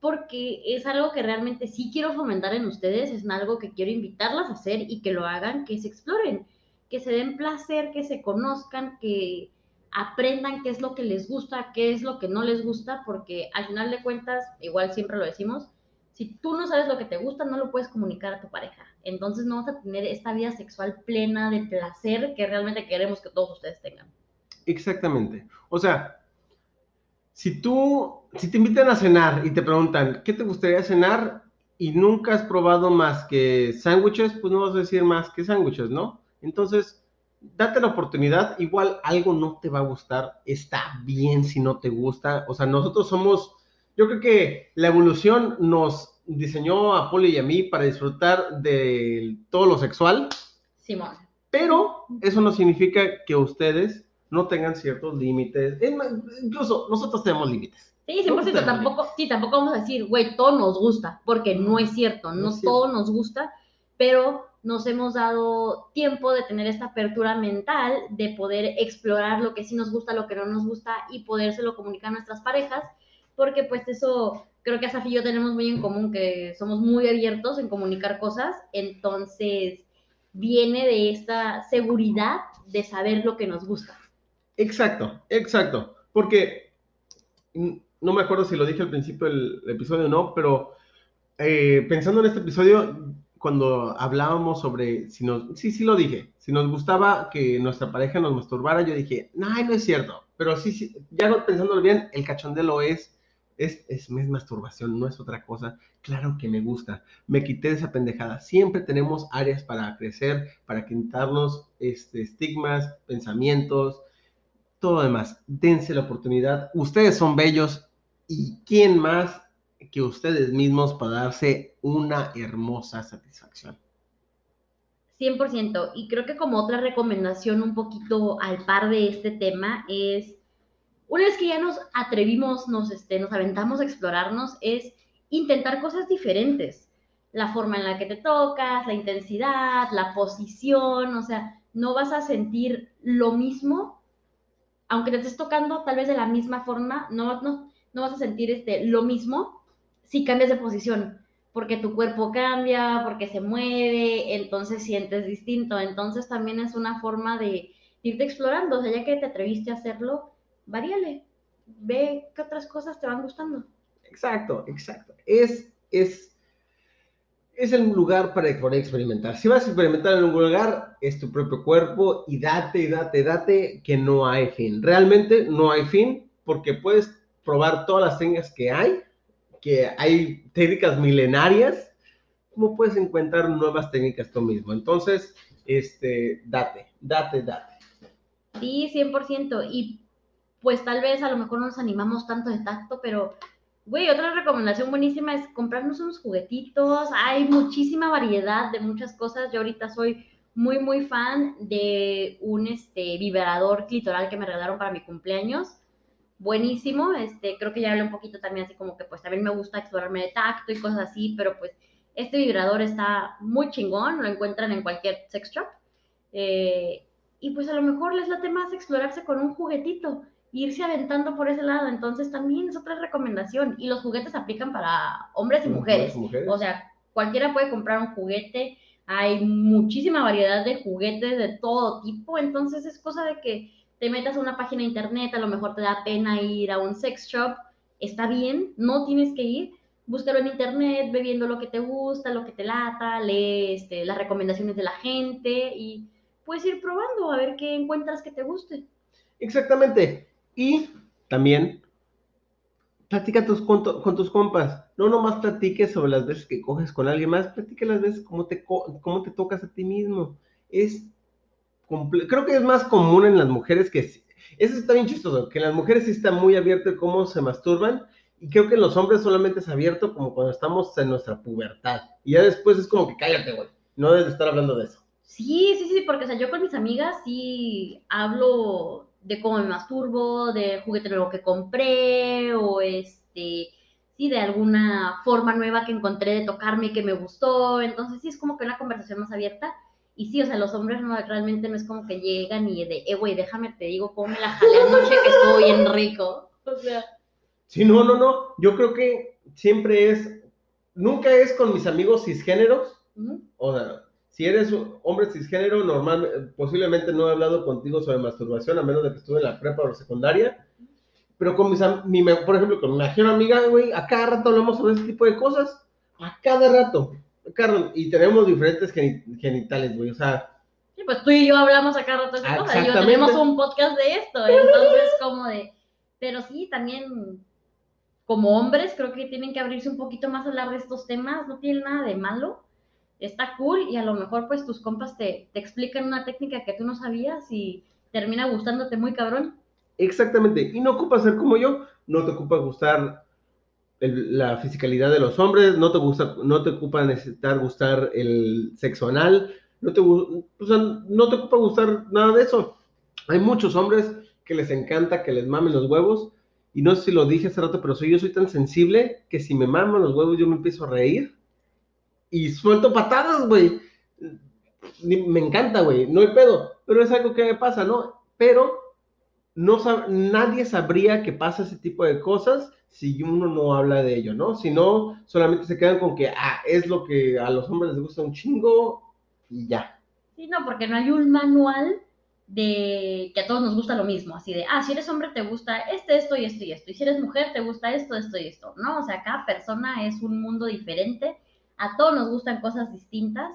porque es algo que realmente sí quiero fomentar en ustedes, es algo que quiero invitarlas a hacer y que lo hagan, que se exploren, que se den placer, que se conozcan, que aprendan qué es lo que les gusta, qué es lo que no les gusta, porque al final de cuentas, igual siempre lo decimos, si tú no sabes lo que te gusta, no lo puedes comunicar a tu pareja. Entonces no vas a tener esta vida sexual plena de placer que realmente queremos que todos ustedes tengan. Exactamente. O sea, si tú, si te invitan a cenar y te preguntan, ¿qué te gustaría cenar? Y nunca has probado más que sándwiches, pues no vas a decir más que sándwiches, ¿no? Entonces, date la oportunidad, igual algo no te va a gustar, está bien si no te gusta, o sea, nosotros somos, yo creo que la evolución nos diseñó a Poli y a mí para disfrutar de todo lo sexual, Simón. pero eso no significa que ustedes no tengan ciertos límites, incluso nosotros tenemos límites. Sí, 100%, Todos tenemos tampoco, sí, tampoco vamos a decir, güey, todo nos gusta, porque no es cierto, No no, es cierto. todo nos gusta, pero nos hemos dado tiempo de tener esta apertura mental, de poder explorar lo que sí nos gusta, lo que no nos gusta y podérselo comunicar a nuestras parejas, porque pues eso creo que Asaf y yo tenemos muy en común, que somos muy abiertos en comunicar cosas, entonces viene de esta seguridad de saber lo que nos gusta. Exacto, exacto. Porque no me acuerdo si lo dije al principio del episodio o no, pero eh, pensando en este episodio, cuando hablábamos sobre si nos, sí, sí lo dije, si nos gustaba que nuestra pareja nos masturbara, yo dije, no, no es cierto, pero sí, sí, ya pensándolo bien, el cachondelo es, es, es, es masturbación, no es otra cosa. Claro que me gusta, me quité esa pendejada. Siempre tenemos áreas para crecer, para quitarnos este, estigmas, pensamientos, todo demás. Dense la oportunidad. Ustedes son bellos y quién más que ustedes mismos para darse una hermosa satisfacción. 100%. Y creo que como otra recomendación un poquito al par de este tema es, una vez que ya nos atrevimos, nos, este, nos aventamos a explorarnos, es intentar cosas diferentes. La forma en la que te tocas, la intensidad, la posición, o sea, no vas a sentir lo mismo, aunque te estés tocando tal vez de la misma forma, no, no, no vas a sentir este, lo mismo si cambias de posición porque tu cuerpo cambia, porque se mueve, entonces sientes distinto. Entonces también es una forma de irte explorando, o sea, ya que te atreviste a hacerlo, varíale, ve qué otras cosas te van gustando. Exacto, exacto. Es, es, es el lugar para poder experimentar. Si vas a experimentar en un lugar, es tu propio cuerpo y date, date, date, que no hay fin. Realmente no hay fin porque puedes probar todas las técnicas que hay, que hay técnicas milenarias, ¿cómo puedes encontrar nuevas técnicas tú mismo? Entonces, este, date, date, date. Sí, 100%. Y pues tal vez a lo mejor no nos animamos tanto de tacto, pero, güey, otra recomendación buenísima es comprarnos unos juguetitos. Hay muchísima variedad de muchas cosas. Yo ahorita soy muy, muy fan de un este, vibrador clitoral que me regalaron para mi cumpleaños buenísimo, este, creo que ya hablé un poquito también así como que pues también me gusta explorarme de tacto y cosas así, pero pues este vibrador está muy chingón, lo encuentran en cualquier sex shop, eh, y pues a lo mejor les late más explorarse con un juguetito, irse aventando por ese lado. Entonces también es otra recomendación. Y los juguetes aplican para hombres y mujeres. mujeres. O sea, cualquiera puede comprar un juguete. Hay muchísima variedad de juguetes de todo tipo. Entonces es cosa de que te metas a una página de internet, a lo mejor te da pena ir a un sex shop. Está bien, no tienes que ir. Búscalo en internet, ve viendo lo que te gusta, lo que te lata, lee este, las recomendaciones de la gente y puedes ir probando a ver qué encuentras que te guste. Exactamente. Y también platica tus, con, con tus compas. No nomás platiques sobre las veces que coges con alguien más, platica las veces cómo te, cómo te tocas a ti mismo. Es creo que es más común en las mujeres que eso está bien chistoso, que en las mujeres sí está muy abierto cómo se masturban y creo que en los hombres solamente es abierto como cuando estamos en nuestra pubertad. Y ya después es como que cállate, güey. No debes de estar hablando de eso. Sí, sí, sí, porque o sea, yo con mis amigas sí hablo de cómo me masturbo, del juguete nuevo que compré, o este, sí, de alguna forma nueva que encontré de tocarme y que me gustó. Entonces sí es como que una conversación más abierta. Y sí, o sea, los hombres no, realmente no es como que llegan y de, eh, güey, déjame, te digo cómo me la jalé anoche que estuvo bien rico. O sea, Sí, no, no, no. Yo creo que siempre es, nunca es con mis amigos cisgéneros. O sea, si eres hombre cisgénero, normal, posiblemente no he hablado contigo sobre masturbación, a menos de que estuve en la prepa o la secundaria. Pero con mis, mi, por ejemplo, con mi mejor amiga, güey, a cada rato hablamos sobre ese tipo de cosas. A cada rato. rato. Y tenemos diferentes geni- genitales, güey. O sea, Sí, pues tú y yo hablamos acá rato de Ah, cosas. Yo tenemos un podcast de esto. Entonces, como de. Pero sí, también como hombres, creo que tienen que abrirse un poquito más a hablar de estos temas. No tiene nada de malo. Está cool. Y a lo mejor, pues tus compas te, te explican una técnica que tú no sabías y termina gustándote muy cabrón. Exactamente, y no ocupa ser como yo, no te ocupa gustar la fisicalidad de los hombres, no te gusta, no te ocupa necesitar gustar el sexo anal, no te, o sea, no te ocupa gustar nada de eso. Hay muchos hombres que les encanta que les mamen los huevos, y no sé si lo dije hace rato, pero soy, yo soy tan sensible que si me maman los huevos yo me empiezo a reír y suelto patadas, güey. Me encanta, güey, no hay pedo, pero es algo que me pasa, ¿no? Pero no sab- nadie sabría que pasa ese tipo de cosas si uno no habla de ello, ¿no? Si no, solamente se quedan con que, ah, es lo que a los hombres les gusta un chingo y ya. Sí, no, porque no hay un manual de que a todos nos gusta lo mismo, así de, ah, si eres hombre te gusta este, esto y esto y esto, y si eres mujer te gusta esto, esto y esto, ¿no? O sea, cada persona es un mundo diferente, a todos nos gustan cosas distintas,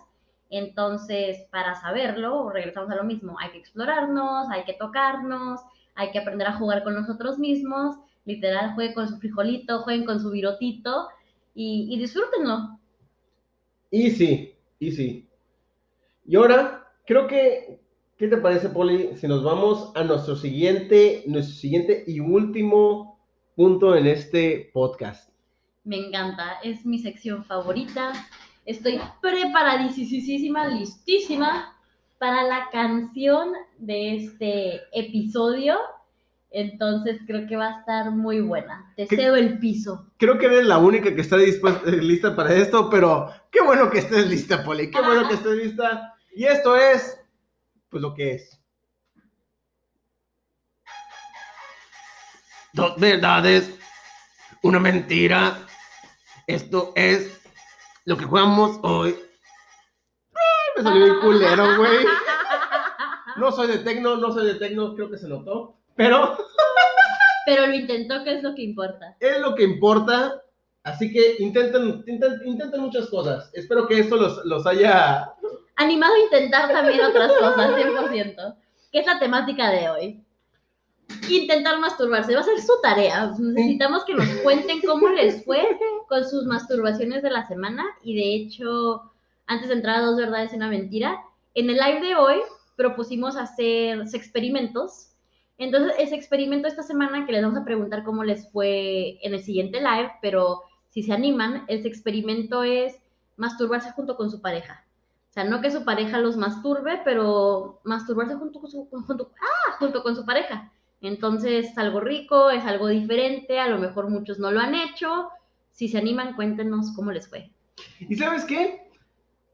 entonces, para saberlo, regresamos a lo mismo, hay que explorarnos, hay que tocarnos, hay que aprender a jugar con nosotros mismos, literal, jueguen con su frijolito, jueguen con su virotito y, disfrútenlo. Y sí, y sí. Y ahora, creo que, ¿qué te parece, Poli, si nos vamos a nuestro siguiente, nuestro siguiente y último punto en este podcast? Me encanta, es mi sección favorita. Estoy preparadísima, listísima para la canción de este episodio. Entonces creo que va a estar muy buena. Te cedo el piso. Creo que eres la única que está dispuesta, eh, lista para esto, pero qué bueno que estés lista, Poli, qué bueno que estés lista. Y esto es, pues lo que es. Dos verdades, una mentira. Esto es lo que jugamos hoy. Ay, me salió bien culero, güey. No soy de tecno, no soy de tecno, creo que se notó. Pero Pero lo intentó, que es lo que importa. es lo que importa. Así que intenten, intenten, intenten muchas cosas. Espero que esto los, los haya. Animado a intentar también otras cosas, 100%. Que es la temática de hoy. Intentar masturbarse. Va a ser su tarea. Necesitamos que nos cuenten cómo les fue con sus masturbaciones de la semana. Y de hecho, antes de entrar a dos verdades y una mentira, en el live de hoy propusimos hacer experimentos. Entonces, ese experimento esta semana que les vamos a preguntar cómo les fue en el siguiente live, pero si se animan, ese experimento es masturbarse junto con su pareja. O sea, no que su pareja los masturbe, pero masturbarse junto con su, junto, ah, junto con su pareja. Entonces, es algo rico, es algo diferente, a lo mejor muchos no lo han hecho. Si se animan, cuéntenos cómo les fue. ¿Y sabes qué?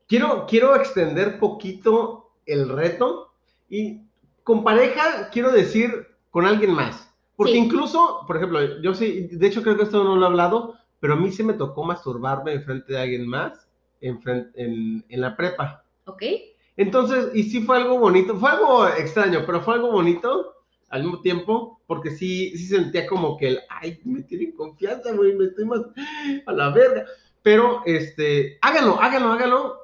Quiero, quiero extender poquito el reto. Y con pareja, quiero decir, con alguien más. Porque Sí. incluso, por ejemplo, yo sí, de hecho creo que esto no lo he hablado, pero a mí sí me tocó masturbarme en frente de alguien más en, fren- en, en la prepa. ¿Ok? Entonces, y sí fue algo bonito, fue algo extraño, pero fue algo bonito al mismo tiempo, porque sí, sí sentía como que el, ay, me tienen confianza, güey, me estoy más a la verga. Pero, este, háganlo, háganlo, háganlo.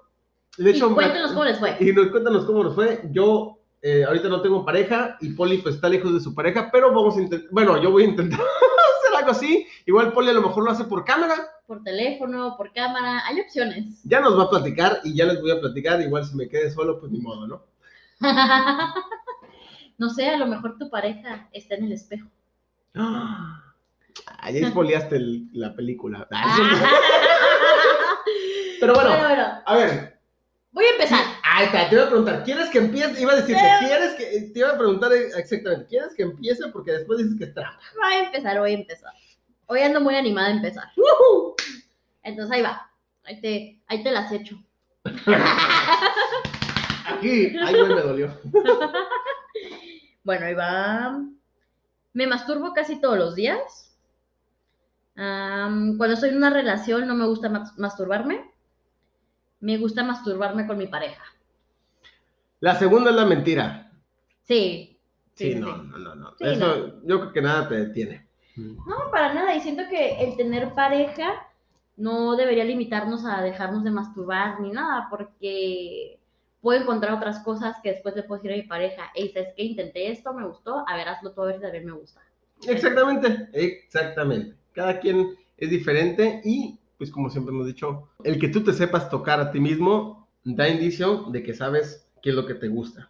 De Y hecho, me- cuéntenos cómo les fue. y nos cuéntanos cómo nos fue. Yo eh, ahorita no tengo pareja y Poli pues está lejos de su pareja, pero vamos a intentar, bueno, yo voy a intentar hacer algo así. Igual Poli a lo mejor lo hace por cámara. Por teléfono, por cámara, hay opciones. Ya nos va a platicar y ya les voy a platicar. Igual si me quede solo, pues ni modo, ¿no? no sé, a lo mejor tu pareja está en el espejo. Ah, ya expoliaste el- la película. Pero bueno, bueno, bueno, a ver. voy a empezar. Ahí está, te iba a preguntar, ¿quieres que empiece? Iba a decirte, ¿quieres que.? Te iba a preguntar exactamente, ¿quieres que empiece? Porque después dices que es trampa. Voy a empezar, voy a empezar. Hoy ando muy animada a empezar. Entonces ahí va. Ahí te, ahí te las echo. Aquí, ay, güey, me dolió. Bueno, ahí va. Me masturbo casi todos los días. Cuando estoy en una relación no me gusta mas- masturbarme. Me gusta masturbarme con mi pareja. La segunda es la mentira. Sí. Sí, Sí, no, sí. no, no, no. Sí, Eso, yo creo que nada te detiene. No, para nada. Y siento que el tener pareja no debería limitarnos a dejarnos de masturbar ni nada, porque puedo encontrar otras cosas que después le puedo decir a mi pareja, hey, ¿sabes qué? Intenté esto, me gustó, a ver, hazlo tú a ver si también me gusta. Exactamente, exactamente. Cada quien es diferente y, pues como siempre hemos dicho, el que tú te sepas tocar a ti mismo da indicio de que sabes qué es lo que te gusta.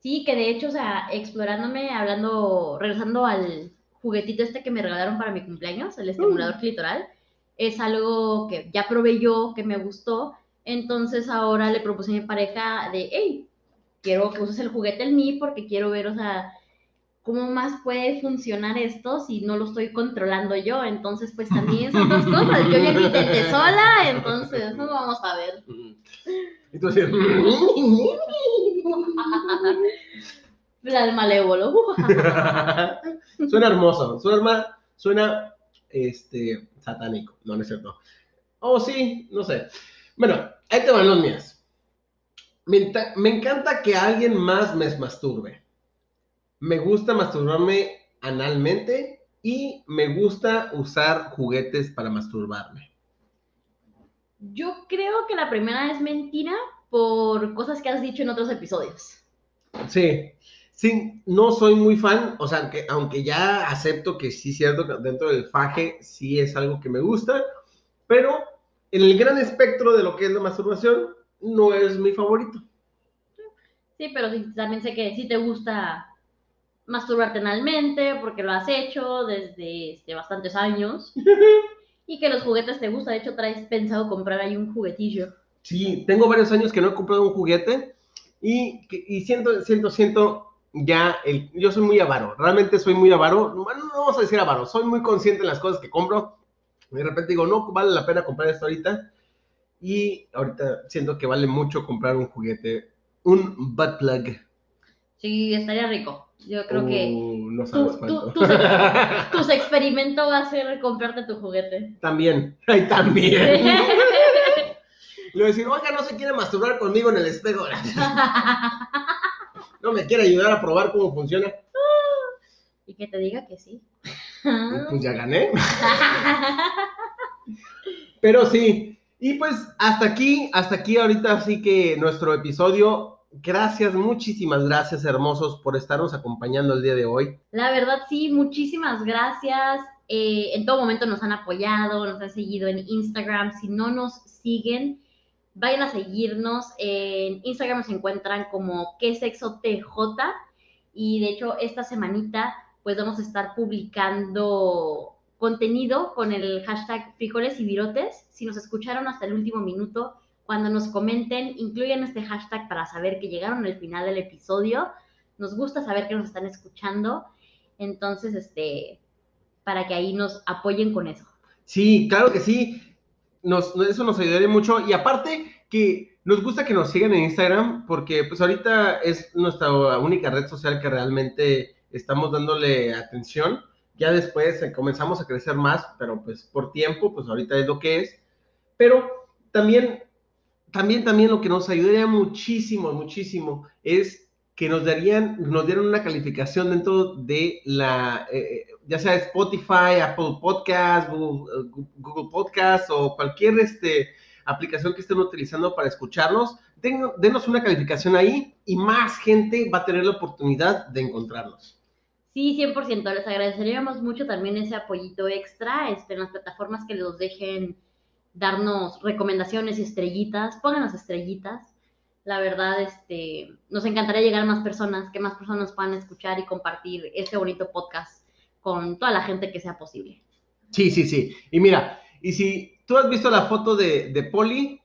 Sí, que de hecho, o sea, explorándome, hablando, regresando al juguetito este que me regalaron para mi cumpleaños, el estimulador clitoral, es algo que ya probé yo, que me gustó, entonces ahora le propuse a mi pareja de, hey, quiero que uses el juguete en mí porque quiero ver, o sea, cómo más puede funcionar esto si no lo estoy controlando yo, entonces pues también son dos cosas, yo ya lo intenté sola, entonces no vamos a ver. Y tú así, El malévolo. suena hermoso, suena, suena este, satánico. No, no es cierto. Oh, sí, no sé. Bueno, ahí te van los mías. Me, encanta que alguien más me masturbe. Me gusta masturbarme analmente y me gusta usar juguetes para masturbarme. Yo creo que la primera es mentira por cosas que has dicho en otros episodios. Sí, sí, no soy muy fan, o sea, aunque, aunque ya acepto que sí es cierto que dentro del faje sí es algo que me gusta, pero en el gran espectro de lo que es la masturbación, no es mi favorito. Sí, pero sí, también sé que sí te gusta masturbarte analmente porque lo has hecho desde este, bastantes años y que los juguetes te gustan. De hecho, traes pensado comprar ahí un juguetillo. Sí, tengo varios años que no he comprado un juguete y siento, siento, siento ya, el, yo soy muy avaro, realmente soy muy avaro, no, no vamos a decir avaro, soy muy consciente en las cosas que compro. De repente digo, no vale la pena comprar esto ahorita. Y ahorita siento que vale mucho comprar un juguete, un butt plug. Sí, estaría rico. Yo creo que Uh, no sabes cuánto. tú- tus experimentos va a ser comprarte tu juguete. también, ay, también. Le voy a decir, oiga, no se quiere masturbar conmigo en el espejo. No me quiere ayudar a probar cómo funciona. y que te diga que sí. Pues ya gané. Pero sí, y pues hasta aquí, hasta aquí ahorita sí que nuestro episodio. Gracias, muchísimas gracias, hermosos, por estarnos acompañando el día de hoy. La verdad, sí, muchísimas gracias. Eh, en todo momento nos han apoyado, nos han seguido en Instagram. Si no nos siguen, vayan a seguirnos. En Instagram nos encuentran como qué sexo TJ. Y de hecho, esta semanita, pues vamos a estar publicando contenido con el hashtag frijoles y virotes. Si nos escucharon hasta el último minuto, cuando nos comenten, incluyan este hashtag para saber que llegaron al final del episodio. Nos gusta saber que nos están escuchando. Entonces, este, para que ahí nos apoyen con eso. Sí, claro que sí. Nos, eso nos ayudaría mucho. Y aparte que Nos gusta que nos sigan en Instagram porque pues ahorita es nuestra única red social que realmente estamos dándole atención. Ya después eh, comenzamos a crecer más, pero pues por tiempo, pues ahorita es lo que es. Pero también, también, también lo que nos ayudaría muchísimo, muchísimo es que nos darían, nos dieran una calificación dentro de la, eh, ya sea Spotify, Apple Podcast, Google, Google Podcast o cualquier este, aplicación que estén utilizando para escucharnos, denos una calificación ahí y más gente va a tener la oportunidad de encontrarnos. Sí, 100%. Les agradeceríamos mucho también ese apoyito extra este, en las plataformas que los dejen darnos recomendaciones y estrellitas. Pongan las estrellitas. La verdad, este, nos encantaría llegar a más personas, que más personas puedan escuchar y compartir este bonito podcast con toda la gente que sea posible. Sí, sí, sí. Y mira, y si tú has visto la foto de, de Poli,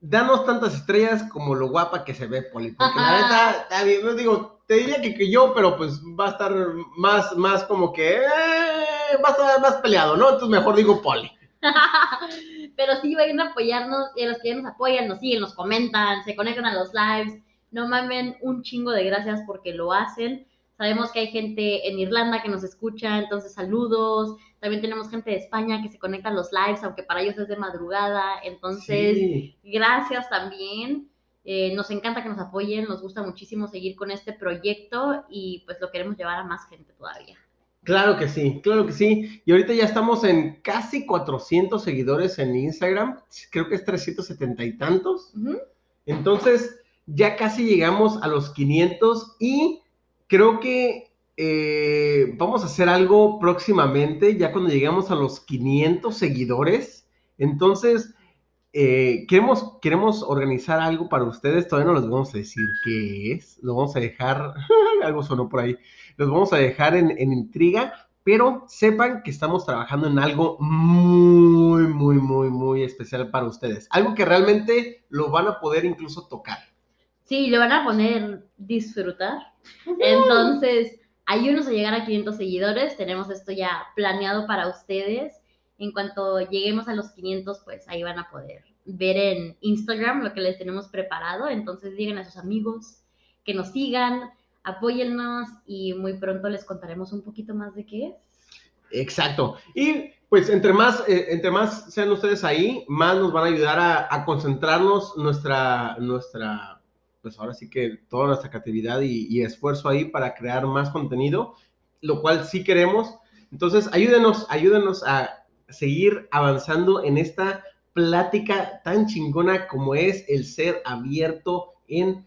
danos tantas estrellas como lo guapa que se ve Poli. Porque la neta, no digo, te diría que, que, yo, pero pues va a estar más, más como que, eh, va a estar más peleado, ¿no? Entonces mejor digo Poli. pero sí, vayan a apoyarnos y a los que ya nos apoyan, nos siguen, nos comentan, se conectan a los lives. No mamen un chingo de gracias porque lo hacen. Sabemos que hay gente en Irlanda que nos escucha, entonces saludos. También tenemos gente de España que se conecta a los lives, aunque para ellos es de madrugada. Entonces, gracias también. Eh, nos encanta que nos apoyen, nos gusta muchísimo seguir con este proyecto y pues lo queremos llevar a más gente todavía. Claro que sí, claro que sí. Y ahorita ya estamos en casi 400 seguidores en Instagram, creo que es 370 y tantos. Entonces, ya casi llegamos a los 500 y creo que eh, vamos a hacer algo próximamente, ya cuando lleguemos a los 500 seguidores. Entonces, eh, queremos, queremos organizar algo para ustedes, todavía no les vamos a decir qué es, lo vamos a dejar, algo sonó por ahí, los vamos a dejar en, en intriga, pero sepan que estamos trabajando en algo muy, muy, muy, muy especial para ustedes, algo que realmente lo van a poder incluso tocar. Sí, le van a poner disfrutar. Entonces, ayúdenos a llegar a 500 seguidores. Tenemos esto ya planeado para ustedes. En cuanto lleguemos a los 500, pues ahí van a poder ver en Instagram lo que les tenemos preparado. Entonces, digan a sus amigos que nos sigan, apóyennos y muy pronto les contaremos un poquito más de qué es. Exacto. Y pues entre más, eh, entre más sean ustedes ahí, más nos van a ayudar a, a concentrarnos nuestra, nuestra pues ahora sí que toda nuestra creatividad y, esfuerzo ahí para crear más contenido, lo cual sí queremos. Entonces, ayúdenos, ayúdenos a seguir avanzando en esta plática tan chingona como es el ser abierto en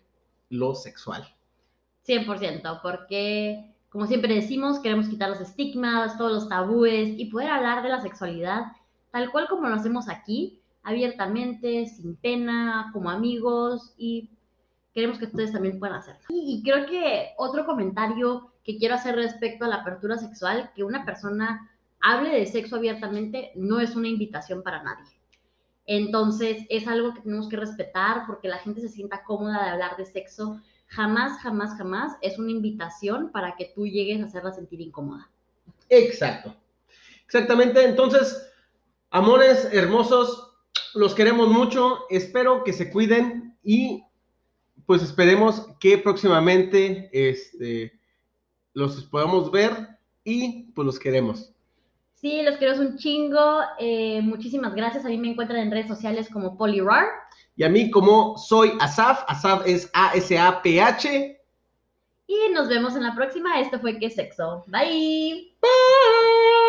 lo sexual. 100%, porque como siempre decimos, queremos quitar los estigmas, todos los tabúes y poder hablar de la sexualidad tal cual como lo hacemos aquí, abiertamente, sin pena, como amigos y queremos que ustedes también puedan hacerlo. Y, creo que otro comentario que quiero hacer respecto a la apertura sexual, que una persona hable de sexo abiertamente no es una invitación para nadie. Entonces es algo que tenemos que respetar porque la gente se sienta cómoda de hablar de sexo. Jamás, jamás, jamás es una invitación para que tú llegues a hacerla sentir incómoda. Exacto. Exactamente. Entonces, amores hermosos, los queremos mucho. Espero que se cuiden y pues esperemos que próximamente este, los podamos ver y pues los queremos. Sí, los quiero un chingo. Eh, muchísimas gracias. A mí me encuentran en redes sociales como Polirar. Y a mí como soy Asaf. Asaf es A-S-A-P-H. Y nos vemos en la próxima. Esto fue Qué Sexo. Bye. Bye.